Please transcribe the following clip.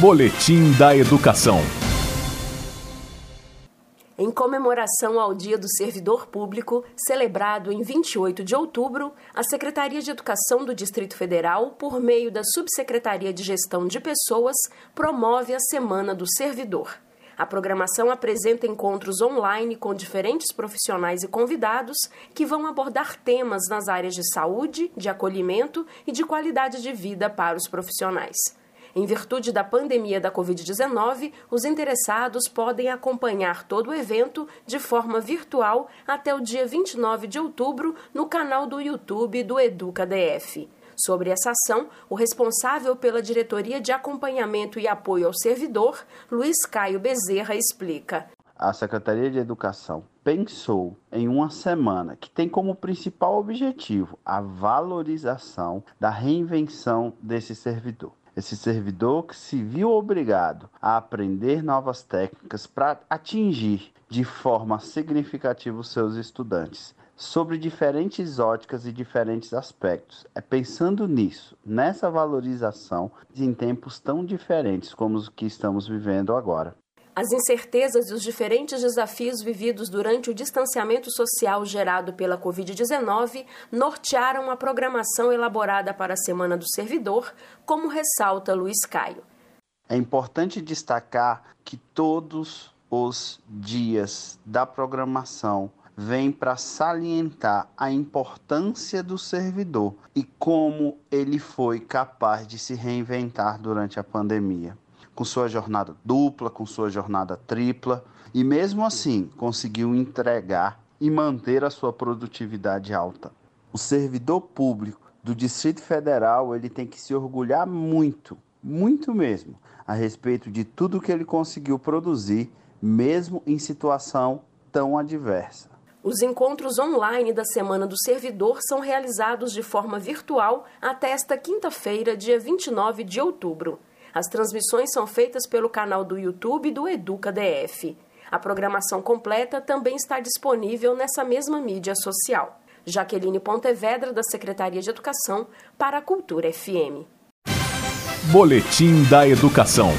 Boletim da Educação. Em comemoração ao Dia do Servidor Público, celebrado em 28 de outubro, a Secretaria de Educação do Distrito Federal, por meio da Subsecretaria de Gestão de Pessoas, promove a Semana do Servidor. A programação apresenta encontros online com diferentes profissionais e convidados que vão abordar temas nas áreas de saúde, de acolhimento e de qualidade de vida para os profissionais. Em virtude da pandemia da Covid-19, os interessados podem acompanhar todo o evento de forma virtual até o dia 29 de outubro no canal do YouTube do EducaDF. Sobre essa ação, o responsável pela Diretoria de Acompanhamento e Apoio ao Servidor, Luiz Caio Bezerra, explica. A Secretaria de Educação pensou em uma semana que tem como principal objetivo a valorização da reinvenção desse servidor. Esse servidor que se viu obrigado a aprender novas técnicas para atingir de forma significativa os seus estudantes sobre diferentes óticas e diferentes aspectos. É pensando nisso, nessa valorização em tempos tão diferentes como os que estamos vivendo agora. As incertezas e os diferentes desafios vividos durante o distanciamento social gerado pela Covid-19 nortearam a programação elaborada para a Semana do Servidor, como ressalta Luiz Caio. É importante destacar que todos os dias da programação vem para salientar a importância do servidor e como ele foi capaz de se reinventar durante a pandemia, com sua jornada dupla, com sua jornada tripla, e mesmo assim conseguiu entregar e manter a sua produtividade alta. O servidor público do Distrito Federal, ele tem que se orgulhar muito, muito mesmo, a respeito de tudo que ele conseguiu produzir, mesmo em situação tão adversa. Os encontros online da Semana do Servidor são realizados de forma virtual até esta quinta-feira, dia 29 de outubro. As transmissões são feitas pelo canal do YouTube do Educa DF. A programação completa também está disponível nessa mesma mídia social. Jaqueline Pontevedra, da Secretaria de Educação, para a Cultura FM. Boletim da Educação.